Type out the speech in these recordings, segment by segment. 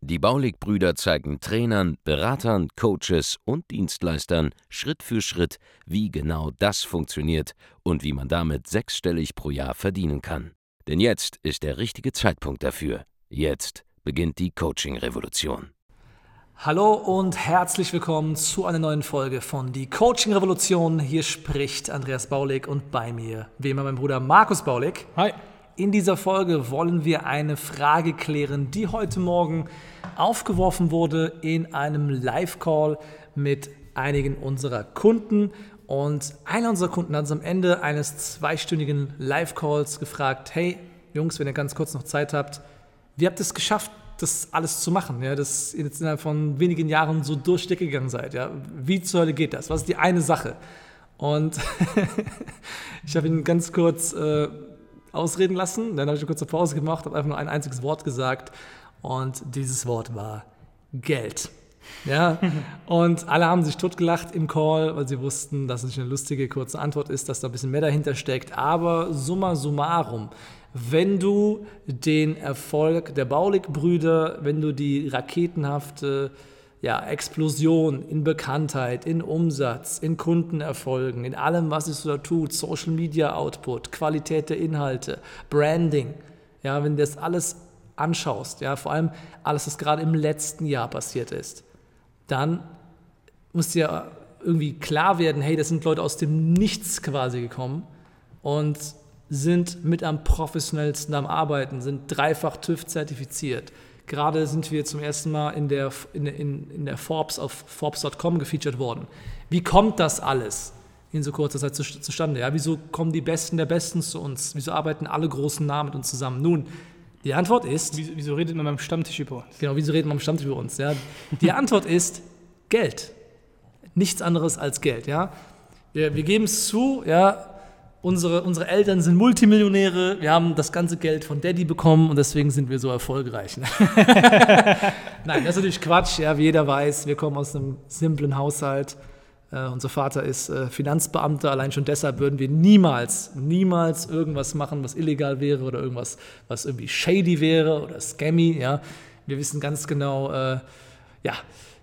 Die Baulig-Brüder zeigen Trainern, Beratern, Coaches und Dienstleistern Schritt für Schritt, wie genau das funktioniert und wie man damit sechsstellig pro Jahr verdienen kann. Denn jetzt ist der richtige Zeitpunkt dafür. Jetzt beginnt die Coaching-Revolution. Hallo und herzlich willkommen zu einer neuen Folge von Die Coaching Revolution. Hier spricht Andreas Baulig und bei mir, wie immer, mein Bruder Markus Baulig. Hi. In dieser Folge wollen wir eine Frage klären, die heute Morgen aufgeworfen wurde in einem Live-Call mit einigen unserer Kunden. Und einer unserer Kunden hat uns am Ende eines zweistündigen Live-Calls gefragt, hey Jungs, wenn ihr ganz kurz noch Zeit habt, wie habt ihr es geschafft, das alles zu machen, ja, dass ihr jetzt innerhalb von wenigen Jahren so durchgegangen seid. Ja? Wie zur Hölle geht das? Was ist die eine Sache? Und ich habe ihn ganz kurz äh, ausreden lassen. Dann habe ich eine kurze Pause gemacht, habe einfach nur ein einziges Wort gesagt und dieses Wort war Geld. Ja, und alle haben sich totgelacht im Call, weil sie wussten, dass es eine lustige kurze Antwort ist, dass da ein bisschen mehr dahinter steckt. Aber summa summarum, wenn du den Erfolg der Baulig-Brüder, wenn du die raketenhafte ja, Explosion in Bekanntheit, in Umsatz, in Kundenerfolgen, in allem, was es da tut, Social Media Output, Qualität der Inhalte, Branding. Ja, wenn du das alles anschaust, ja, vor allem alles, was gerade im letzten Jahr passiert ist, dann muss dir irgendwie klar werden, hey, das sind Leute aus dem Nichts quasi gekommen und sind mit am professionellsten am Arbeiten, sind dreifach TÜV zertifiziert, Gerade sind wir zum ersten Mal in der, in, in, in der Forbes auf Forbes.com gefeatured worden. Wie kommt das alles in so kurzer Zeit zu, zustande? Ja, wieso kommen die Besten der Besten zu uns? Wieso arbeiten alle großen Namen mit uns zusammen? Nun, die Antwort ist. Wieso, wieso redet man beim Stammtisch über uns? Genau, wieso redet man beim Stammtisch über uns? Ja? Die Antwort ist Geld. Nichts anderes als Geld. Ja? Wir, wir geben es zu, ja, unsere, unsere Eltern sind Multimillionäre, wir haben das ganze Geld von Daddy bekommen und deswegen sind wir so erfolgreich. Nein, das ist natürlich Quatsch, ja, wie jeder weiß, wir kommen aus einem simplen Haushalt. Uh, unser Vater ist uh, Finanzbeamter, allein schon deshalb würden wir niemals, niemals irgendwas machen, was illegal wäre oder irgendwas, was irgendwie shady wäre oder scammy. Ja. Wir wissen ganz genau, uh, ja,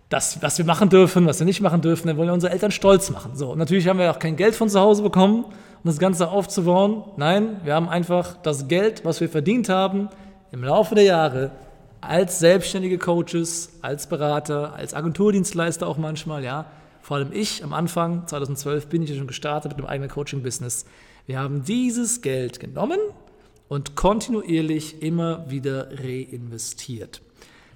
das, was wir machen dürfen, was wir nicht machen dürfen, dann wollen wir unsere Eltern stolz machen. So, natürlich haben wir auch kein Geld von zu Hause bekommen um das Ganze aufzubauen. Nein, wir haben einfach das Geld, was wir verdient haben, im Laufe der Jahre als selbstständige Coaches, als Berater, als Agenturdienstleister auch manchmal, ja. Vor allem ich am Anfang, 2012, bin ich ja schon gestartet mit einem eigenen Coaching-Business. Wir haben dieses Geld genommen und kontinuierlich immer wieder reinvestiert.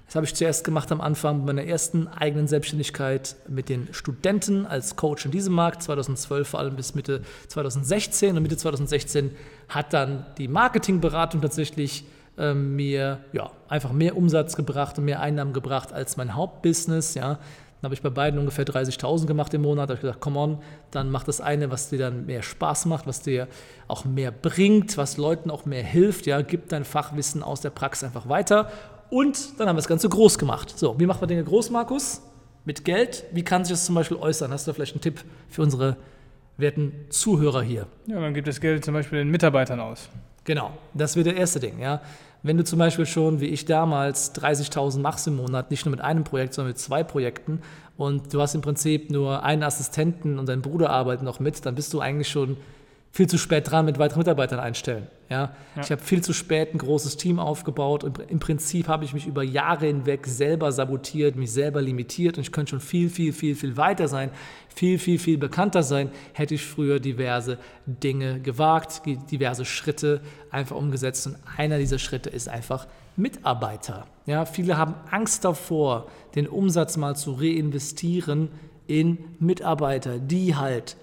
Das habe ich zuerst gemacht am Anfang meiner ersten eigenen Selbstständigkeit mit den Studenten als Coach in diesem Markt, 2012 vor allem bis Mitte 2016. Und Mitte 2016 hat dann die Marketingberatung tatsächlich äh, mir ja, einfach mehr Umsatz gebracht und mehr Einnahmen gebracht als mein Hauptbusiness. Ja. Dann habe ich bei beiden ungefähr 30.000 gemacht im Monat. Da habe ich gesagt, come on, dann mach das eine, was dir dann mehr Spaß macht, was dir auch mehr bringt, was Leuten auch mehr hilft. Ja, gib dein Fachwissen aus der Praxis einfach weiter und dann haben wir das Ganze groß gemacht. So, wie macht man Dinge groß, Markus? Mit Geld. Wie kann sich das zum Beispiel äußern? Hast du vielleicht einen Tipp für unsere werten Zuhörer hier? Ja, man gibt das Geld zum Beispiel den Mitarbeitern aus. Genau, das wird der erste Ding. Ja. Wenn du zum Beispiel schon, wie ich damals, 30.000 machst im Monat, nicht nur mit einem Projekt, sondern mit zwei Projekten und du hast im Prinzip nur einen Assistenten und dein Bruder arbeiten noch mit, dann bist du eigentlich schon viel zu spät dran mit weiteren Mitarbeitern einstellen. Ja? ja. Ich habe viel zu spät ein großes Team aufgebaut und im Prinzip habe ich mich über Jahre hinweg selber sabotiert, mich selber limitiert und ich könnte schon viel, viel, viel, viel weiter sein, viel, viel, viel bekannter sein, hätte ich früher diverse Dinge gewagt, diverse Schritte einfach umgesetzt und einer dieser Schritte ist einfach Mitarbeiter. Ja, viele haben Angst davor, den Umsatz mal zu reinvestieren in Mitarbeiter, die halt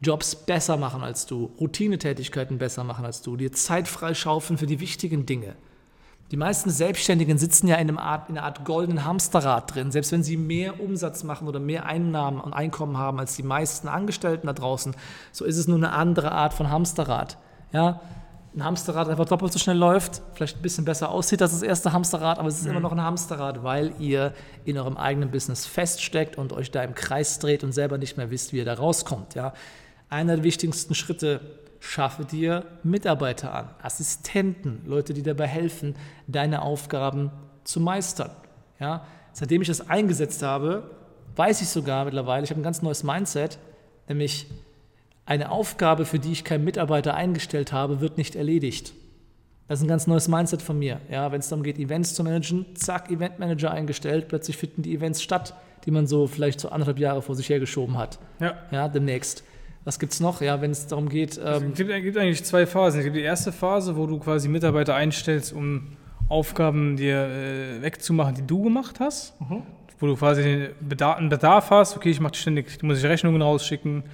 Jobs besser machen als du, Routinetätigkeiten besser machen als du, dir Zeit freischaufeln für die wichtigen Dinge. Die meisten Selbstständigen sitzen ja in, einem Art, in einer Art goldenen Hamsterrad drin. Selbst wenn sie mehr Umsatz machen oder mehr Einnahmen und Einkommen haben als die meisten Angestellten da draußen, so ist es nur eine andere Art von Hamsterrad. Ja, ein Hamsterrad einfach doppelt so schnell läuft, vielleicht ein bisschen besser aussieht als das erste Hamsterrad, aber es ist mhm. immer noch ein Hamsterrad, weil ihr in eurem eigenen Business feststeckt und euch da im Kreis dreht und selber nicht mehr wisst, wie ihr da rauskommt. Ja? Einer der wichtigsten Schritte, schaffe dir Mitarbeiter an, Assistenten, Leute, die dabei helfen, deine Aufgaben zu meistern. Ja? Seitdem ich das eingesetzt habe, weiß ich sogar mittlerweile, ich habe ein ganz neues Mindset, nämlich eine Aufgabe, für die ich keinen Mitarbeiter eingestellt habe, wird nicht erledigt. Das ist ein ganz neues Mindset von mir. Ja, wenn es darum geht, Events zu managen, zack, Eventmanager eingestellt, plötzlich finden die Events statt, die man so vielleicht so anderthalb Jahre vor sich hergeschoben hat. Ja. Ja, demnächst. Was gibt es noch? Ja, wenn es darum geht. Ähm es gibt, gibt, eigentlich zwei Phasen. Es gibt die erste Phase, wo du quasi Mitarbeiter einstellst, um Aufgaben dir äh, wegzumachen, die du gemacht hast. Mhm. Wo du quasi einen Bedarf, einen Bedarf hast. Okay, ich mache ständig, muss ich Rechnungen rausschicken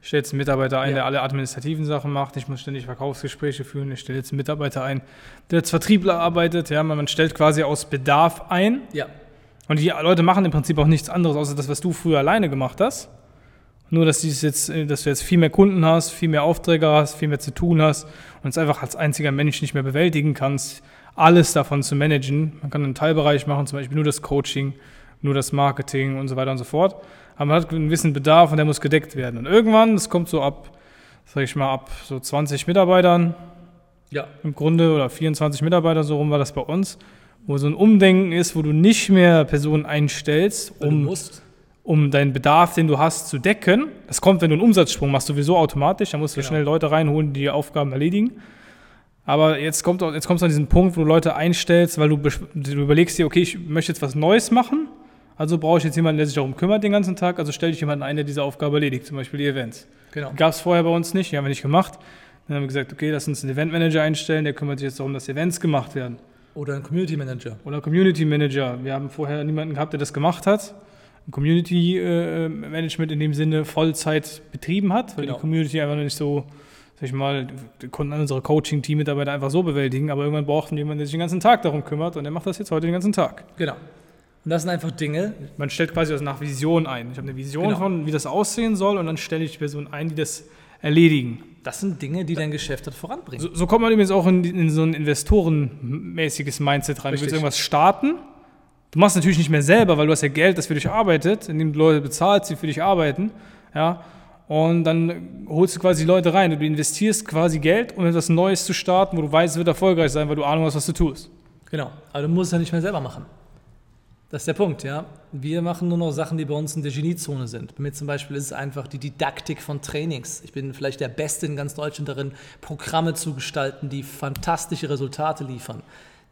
ich stelle jetzt einen Mitarbeiter ein, ja. der alle administrativen Sachen macht. Ich muss ständig Verkaufsgespräche führen. Ich stelle jetzt einen Mitarbeiter ein, der als Vertriebler arbeitet. Ja, man stellt quasi aus Bedarf ein. Ja. Und die Leute machen im Prinzip auch nichts anderes, außer das, was du früher alleine gemacht hast. Nur, dass, jetzt, dass du jetzt viel mehr Kunden hast, viel mehr Aufträge hast, viel mehr zu tun hast und es einfach als einziger Mensch nicht mehr bewältigen kannst, alles davon zu managen. Man kann einen Teilbereich machen, zum Beispiel nur das Coaching, nur das Marketing und so weiter und so fort aber man hat einen gewissen Bedarf und der muss gedeckt werden. Und irgendwann, das kommt so ab, sag ich mal, ab so 20 Mitarbeitern, ja. im Grunde, oder 24 Mitarbeiter, so rum war das bei uns, wo so ein Umdenken ist, wo du nicht mehr Personen einstellst, um, um deinen Bedarf, den du hast, zu decken. Das kommt, wenn du einen Umsatzsprung machst, sowieso automatisch, da musst du genau. schnell Leute reinholen, die die Aufgaben erledigen. Aber jetzt kommt jetzt kommst du an diesen Punkt, wo du Leute einstellst, weil du, du überlegst dir, okay, ich möchte jetzt was Neues machen also brauche ich jetzt jemanden, der sich darum kümmert den ganzen Tag. Also stelle ich jemanden ein, der diese Aufgabe erledigt, zum Beispiel die Events. Genau. Gab es vorher bei uns nicht, die haben wir nicht gemacht. Dann haben wir gesagt, okay, lass uns einen Eventmanager einstellen, der kümmert sich jetzt darum, dass Events gemacht werden. Oder ein Community Manager. Oder ein Community Manager. Wir haben vorher niemanden gehabt, der das gemacht hat. Ein Community äh, Management in dem Sinne Vollzeit betrieben hat, weil genau. die Community einfach noch nicht so, sag ich mal, konnten unsere Coaching-Team-Mitarbeiter einfach so bewältigen, aber irgendwann brauchten wir jemanden, der sich den ganzen Tag darum kümmert und der macht das jetzt heute den ganzen Tag. Genau. Und das sind einfach Dinge. Man stellt quasi das nach Vision ein. Ich habe eine Vision genau. von, wie das aussehen soll, und dann stelle ich die Personen ein, die das erledigen. Das sind Dinge, die dein Geschäft hat voranbringen. So, so kommt man übrigens auch in, in, so ein investorenmäßiges Mindset rein. Richtig. Du willst irgendwas starten. Du machst es natürlich nicht mehr selber, weil du hast ja Geld, das für dich arbeitet, indem du Leute bezahlst, die für dich arbeiten. Ja, und dann holst du quasi Leute rein. Du investierst quasi Geld, um etwas Neues zu starten, wo du weißt, es wird erfolgreich sein, weil du Ahnung hast, was du tust. Genau. Aber du musst es ja nicht mehr selber machen. Das ist der Punkt, ja. Wir machen nur noch Sachen, die bei uns in der Geniezone sind. Bei mir zum Beispiel ist es einfach die Didaktik von Trainings. Ich bin vielleicht der Beste in ganz Deutschland darin, Programme zu gestalten, die fantastische Resultate liefern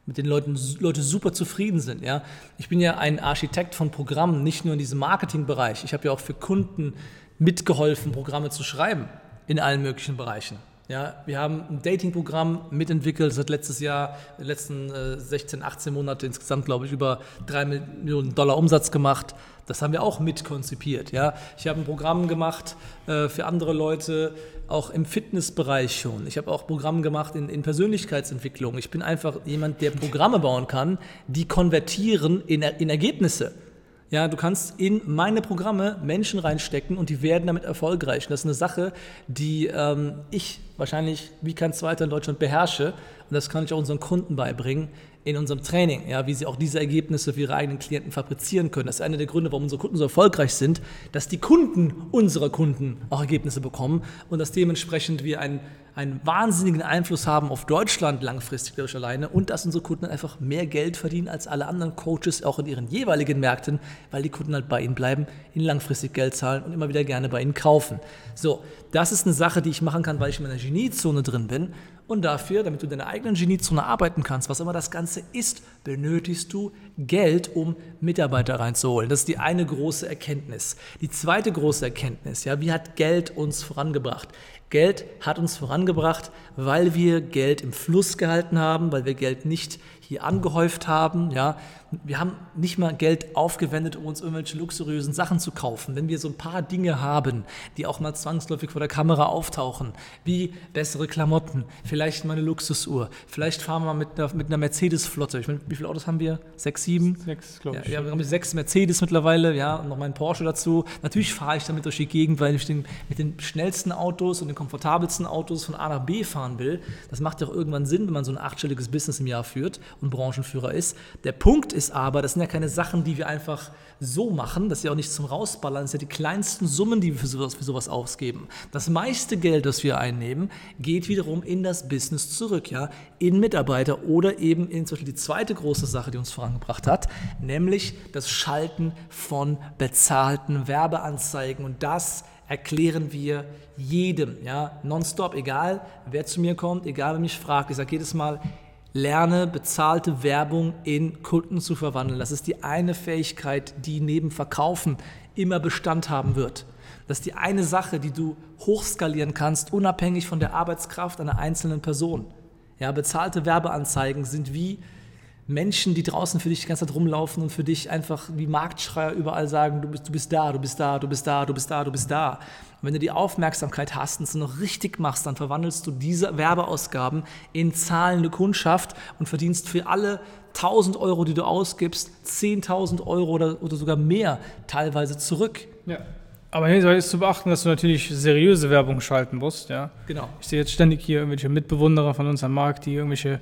mit den Leuten Leute super zufrieden sind. Ja? Ich bin ja ein Architekt von Programmen, nicht nur in diesem Marketingbereich. Ich habe ja auch für Kunden mitgeholfen, Programme zu schreiben in allen möglichen Bereichen. Ja, wir haben ein Dating-Programm mitentwickelt, seit letztes Jahr, den letzten äh, 16, 18 Monate insgesamt, glaube ich, über 3 Millionen Dollar Umsatz gemacht. Das haben wir auch mitkonzipiert. Ja. Ich habe ein Programm gemacht äh, für andere Leute, auch im Fitnessbereich schon. Ich habe auch Programme gemacht in, in Persönlichkeitsentwicklung. Ich bin einfach jemand, der Programme bauen kann, die konvertieren in, in Ergebnisse. Ja, du kannst in meine Programme Menschen reinstecken und die werden damit erfolgreich. Und das ist eine Sache, die ähm, ich wahrscheinlich wie kein zweiter in Deutschland beherrsche. Und das kann ich auch unseren Kunden beibringen in unserem Training, ja, wie sie auch diese Ergebnisse für ihre eigenen Klienten fabrizieren können. Das ist einer der Gründe, warum unsere Kunden so erfolgreich sind, dass die Kunden unserer Kunden auch Ergebnisse bekommen und dass dementsprechend wir ein einen wahnsinnigen Einfluss haben auf Deutschland langfristig dadurch alleine und dass unsere Kunden einfach mehr Geld verdienen als alle anderen Coaches auch in ihren jeweiligen Märkten, weil die Kunden halt bei ihnen bleiben, ihnen langfristig Geld zahlen und immer wieder gerne bei ihnen kaufen. So, das ist eine Sache, die ich machen kann, weil ich in meiner Geniezone drin bin und dafür, damit du in deiner eigenen Geniezone arbeiten kannst, was immer das Ganze ist, benötigst du Geld, um Mitarbeiter reinzuholen. Das ist die eine große Erkenntnis. Die zweite große Erkenntnis, ja, wie hat Geld uns vorangebracht? Geld hat uns vorangebracht, weil wir Geld im Fluss gehalten haben, weil wir Geld nicht hier angehäuft haben. Ja, wir haben nicht mal Geld aufgewendet, um uns irgendwelche luxuriösen Sachen zu kaufen. Wenn wir so ein paar Dinge haben, die auch mal zwangsläufig vor der Kamera auftauchen, wie bessere Klamotten, vielleicht mal eine Luxusuhr, vielleicht fahren wir mit einer, mit einer Mercedes-Flotte. Ich meine, wie viele Autos haben wir? Sechs, sieben? Sechs, glaube Ja, ich. wir haben sechs Mercedes mittlerweile, ja, und noch meinen Porsche dazu. Natürlich fahre ich damit durch die Gegend, weil ich den, mit den schnellsten Autos und den komfortabelsten Autos von A nach B fahren will. Das macht ja auch irgendwann Sinn, wenn man so ein achtstelliges Business im Jahr führt und Branchenführer ist. Der Punkt ist aber, das sind ja keine Sachen, die wir einfach so machen, das ist ja auch nicht zum Rausballern, das sind ja die kleinsten Summen, die wir für sowas, für sowas ausgeben. Das meiste Geld, das wir einnehmen, geht wiederum in das Business zurück, ja, in Mitarbeiter oder eben in zum Beispiel die zweite große Sache, die uns vorangebracht hat, nämlich das Schalten von bezahlten Werbeanzeigen und das erklären wir jedem, ja, nonstop, egal wer zu mir kommt, egal wer mich fragt. Ich sage jedes Mal, lerne bezahlte Werbung in Kunden zu verwandeln. Das ist die eine Fähigkeit, die neben Verkaufen immer Bestand haben wird. Das ist die eine Sache, die du hochskalieren kannst, unabhängig von der Arbeitskraft einer einzelnen Person. Ja, bezahlte Werbeanzeigen sind wie Menschen, die draußen für dich die ganze Zeit rumlaufen und für dich einfach wie Marktschreier überall sagen, du bist, du bist da, du bist da, du bist da, du bist da, du bist da. Und wenn du die Aufmerksamkeit hast und es noch richtig machst, dann verwandelst du diese Werbeausgaben in zahlende Kundschaft und verdienst für alle 1000 Euro, die du ausgibst, 10.000 Euro oder, oder sogar mehr teilweise zurück. Ja. Aber hier ist zu beachten, dass du natürlich seriöse Werbung schalten musst. Ja. Genau. Ich sehe jetzt ständig hier irgendwelche Mitbewunderer von unserem Markt, die irgendwelche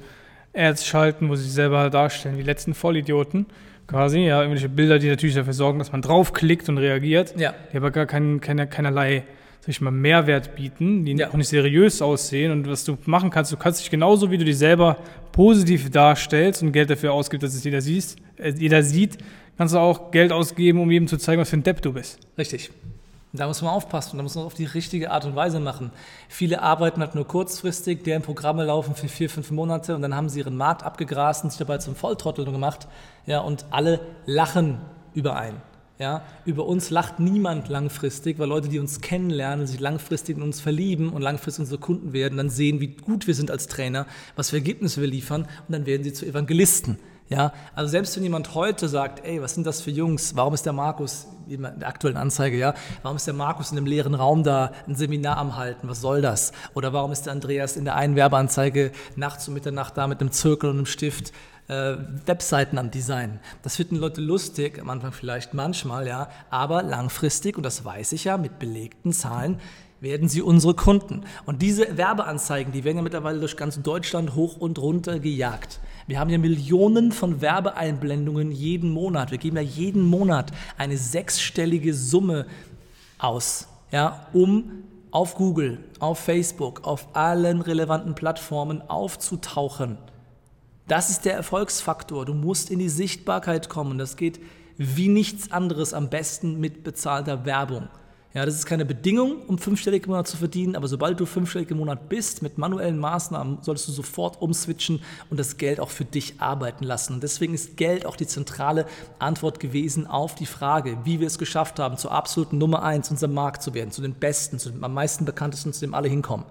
Ads schalten, wo sie sich selber darstellen, wie letzten Vollidioten quasi. Ja, irgendwelche Bilder, die natürlich dafür sorgen, dass man draufklickt und reagiert, Ja. die aber gar kein, keine, keinerlei sag ich mal, Mehrwert bieten, die Ja. auch nicht seriös aussehen. Und was du machen kannst, du kannst dich genauso, wie du dich selber positiv darstellst und Geld dafür ausgibst, dass es jeder, siehst, äh, jeder sieht, kannst du auch Geld ausgeben, um jedem zu zeigen, was für ein Depp du bist. Richtig. Da muss man aufpassen, da muss man auf die richtige Art und Weise machen. Viele arbeiten halt nur kurzfristig, deren Programme laufen für vier, fünf Monate und dann haben sie ihren Markt abgegrast und sich dabei zum Volltrottel gemacht. Ja, und alle lachen über einen. Ja, über uns lacht niemand langfristig, weil Leute, die uns kennenlernen, sich langfristig in uns verlieben und langfristig unsere Kunden werden, dann sehen, wie gut wir sind als Trainer, was für Ergebnisse wir liefern und dann werden sie zu Evangelisten. Ja, also selbst wenn jemand heute sagt, ey, was sind das für Jungs? Warum ist der Markus, in der aktuellen Anzeige, ja, warum ist der Markus in einem leeren Raum da ein Seminar am halten? Was soll das? Oder warum ist der Andreas in der einen Werbeanzeige nachts um Mitternacht da mit einem Zirkel und einem Stift äh, Webseiten am Design? Das finden Leute lustig, am Anfang vielleicht manchmal, ja, aber langfristig, und das weiß ich ja mit belegten Zahlen, werden sie unsere Kunden. Und diese Werbeanzeigen, die werden ja mittlerweile durch ganz Deutschland hoch und runter gejagt. Wir haben ja Millionen von Werbeeinblendungen jeden Monat. Wir geben ja jeden Monat eine sechsstellige Summe aus, ja, um auf Google, auf Facebook, auf allen relevanten Plattformen aufzutauchen. Das ist der Erfolgsfaktor. Du musst in die Sichtbarkeit kommen. Das geht wie nichts anderes am besten mit bezahlter Werbung. Ja, das ist keine Bedingung, um fünfstellig im Monat zu verdienen, aber sobald du fünfstellig im Monat bist, mit manuellen Maßnahmen, solltest du sofort umswitchen und das Geld auch für dich arbeiten lassen. Deswegen ist Geld auch die zentrale Antwort gewesen auf die Frage, wie wir es geschafft haben, zur absoluten Nummer eins unserem Markt zu werden, zu den Besten, zu dem am meisten bekanntesten, zu dem alle hinkommen.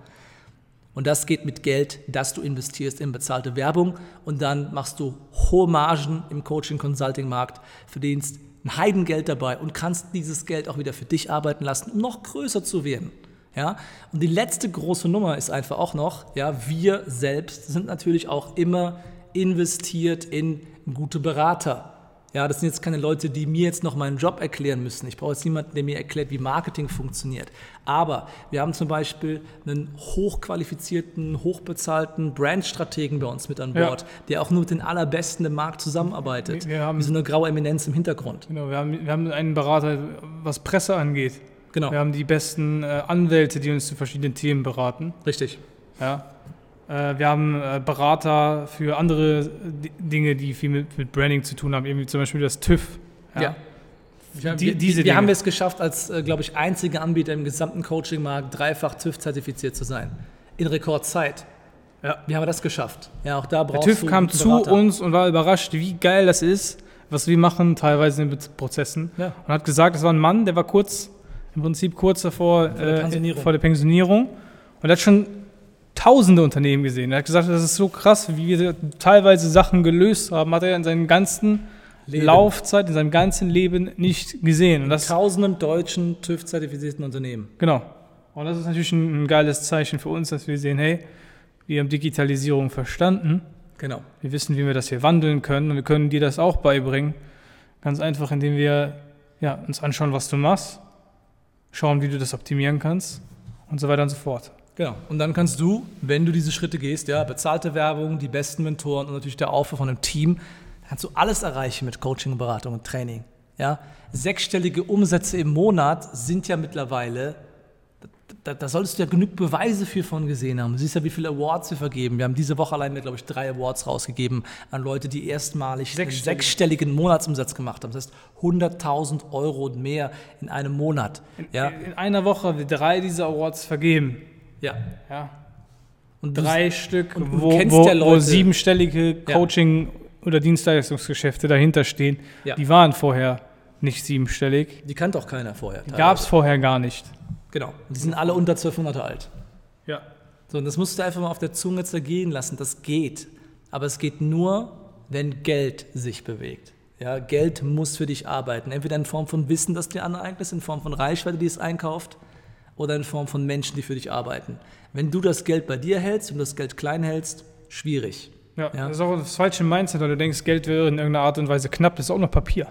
Und das geht mit Geld, das du investierst in bezahlte Werbung und dann machst du hohe Margen im Coaching-Consulting-Markt, verdienst ein Heidengeld dabei und kannst dieses Geld auch wieder für dich arbeiten lassen, um noch größer zu werden. Ja? Und die letzte große Nummer ist einfach auch noch, ja, wir selbst sind natürlich auch immer investiert in gute Berater. Ja, das sind jetzt keine Leute, die mir jetzt noch meinen Job erklären müssen. Ich brauche jetzt niemanden, der mir erklärt, wie Marketing funktioniert. Aber wir haben zum Beispiel einen hochqualifizierten, hochbezahlten Brandstrategen bei uns mit an Ja. Bord, der auch nur mit den Allerbesten im Markt zusammenarbeitet. Wir haben- wie so eine graue Eminenz im Hintergrund. Genau, wir haben, wir haben einen Berater, was Presse angeht. Genau, Wir haben die besten äh, Anwälte, die uns zu verschiedenen Themen beraten. richtig. Ja. Äh, wir haben äh, Berater für andere D Dinge, die viel mit, mit Branding zu tun haben, irgendwie zum Beispiel das TÜV. Ja. Wir, Die- wir, diese wir haben es geschafft, als, äh, glaube ich, einziger Anbieter im gesamten Coaching-Markt dreifach TÜV-zertifiziert zu sein. In Rekordzeit. Ja. Wie haben wir das geschafft? Ja, auch da Der brauchst TÜV du kam zu uns und war überrascht, wie geil das ist, was wir machen, teilweise in Bez- Prozessen. Ja. Und hat gesagt, das war ein Mann, der war kurz, im Prinzip kurz davor, der äh, Pensionierung. vor der Pensionierung. Und er hat schon tausende Unternehmen gesehen. Er hat gesagt, das ist so krass, wie wir teilweise Sachen gelöst haben, hat er in seinen ganzen Leben. Laufzeit, in seinem ganzen Leben nicht gesehen. Und das, Tausenden deutschen TÜV-zertifizierten Unternehmen. genau. Und das ist natürlich ein, ein geiles Zeichen für uns, dass wir sehen, hey, wir haben Digitalisierung verstanden. Genau. Wir wissen, wie wir das hier wandeln können und wir können dir das auch beibringen. Ganz einfach, indem wir ja, uns anschauen, was du machst, schauen, wie du das optimieren kannst und so weiter und so fort. Genau. Und dann kannst du, wenn du diese Schritte gehst, ja, bezahlte Werbung, die besten Mentoren und natürlich der Aufbau von einem Team, kannst du alles erreichen mit Coaching, Beratung und Training. Ja. Sechsstellige Umsätze im Monat sind ja mittlerweile, da, da solltest du ja genug Beweise für von gesehen haben. Du siehst ja, wie viele Awards wir vergeben. Wir haben diese Woche allein, glaube ich, drei Awards rausgegeben an Leute, die erstmalig einen Sechsstellig. sechsstelligen Monatsumsatz gemacht haben. Das heißt 100.000 Euro und mehr in einem Monat. Ja. In einer Woche haben wir drei dieser Awards vergeben. Ja. Ja. Und Drei Stück, und wo, wo, ja wo siebenstellige Ja. Coaching- oder Dienstleistungsgeschäfte dahinter stehen. Ja. Die waren vorher nicht siebenstellig. Die kannte auch keiner vorher. Gab es vorher gar nicht. Genau. Und die sind alle unter zwölf Monate alt. Ja. So, und das musst du einfach mal auf der Zunge zergehen lassen. Das geht. Aber es geht nur, wenn Geld sich bewegt. Ja, Geld muss für dich arbeiten. Entweder in Form von Wissen, das dir aneignet, in Form von Reichweite, die es einkauft, oder in Form von Menschen, die für dich arbeiten. Wenn du das Geld bei dir hältst und das Geld klein hältst, schwierig. Ja, Ja. das ist auch das falsche Mindset, weil du denkst, Geld wäre in irgendeiner Art und Weise knapp. Das ist auch nur Papier.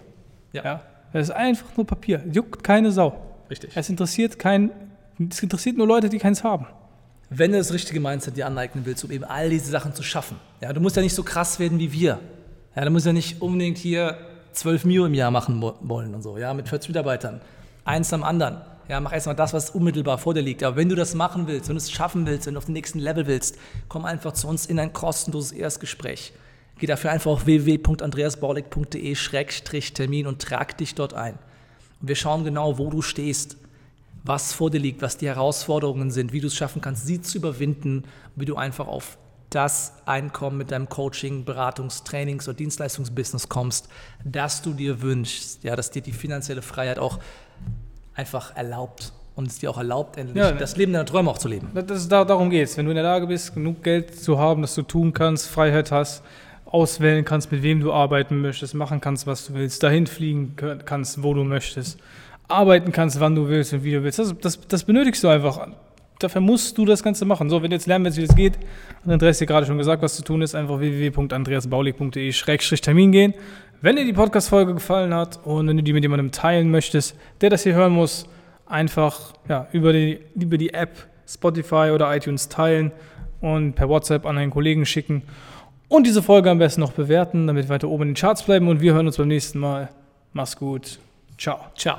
Ja, Ja. Das ist einfach nur Papier. Juckt keine Sau. richtig. Es interessiert kein, es interessiert nur Leute, die keins haben. wenn du das richtige Mindset dir aneignen willst, um eben all diese Sachen zu schaffen. Ja, du musst ja nicht so krass werden wie wir. Ja, du musst ja nicht unbedingt hier 12 Mio im Jahr machen wollen und so, ja, mit 40 Mitarbeitern. Eins am anderen. Ja, mach erstmal das, was unmittelbar vor dir liegt. Aber wenn du das machen willst, wenn du es schaffen willst, wenn du auf den nächsten Level willst, komm einfach zu uns in ein kostenloses Erstgespräch. Geh dafür einfach auf www.andreasbaulig.de-termin und trag dich dort ein. Und wir schauen genau, wo du stehst, was vor dir liegt, was die Herausforderungen sind, wie du es schaffen kannst, sie zu überwinden, wie du einfach auf das Einkommen mit deinem Coaching, Beratungs-, Trainings- oder Dienstleistungsbusiness kommst, das du dir wünschst, ja, dass dir die finanzielle Freiheit auch einfach erlaubt und es dir auch erlaubt, endlich Ja, das Leben deiner Träume auch zu leben. Das ist, da- darum geht es. Wenn du in der Lage bist, genug Geld zu haben, dass du tun kannst, Freiheit hast, auswählen kannst, mit wem du arbeiten möchtest, machen kannst, was du willst, dahin fliegen kannst, wo du möchtest, arbeiten kannst, wann du willst und wie du willst. Das, das, das benötigst du einfach. Dafür musst du das Ganze machen. So, wenn du jetzt lernen willst, wie das geht, hat Andreas dir gerade schon gesagt, was zu tun ist, einfach www.andreasbaulig.de-termin gehen. Wenn dir die Podcast-Folge gefallen hat und wenn du die mit jemandem teilen möchtest, der das hier hören muss, einfach ja, über, die, über die App Spotify oder iTunes teilen und per WhatsApp an einen Kollegen schicken und diese Folge am besten noch bewerten, damit wir weiter oben in den Charts bleiben und wir hören uns beim nächsten Mal. Mach's gut. Ciao. Ciao.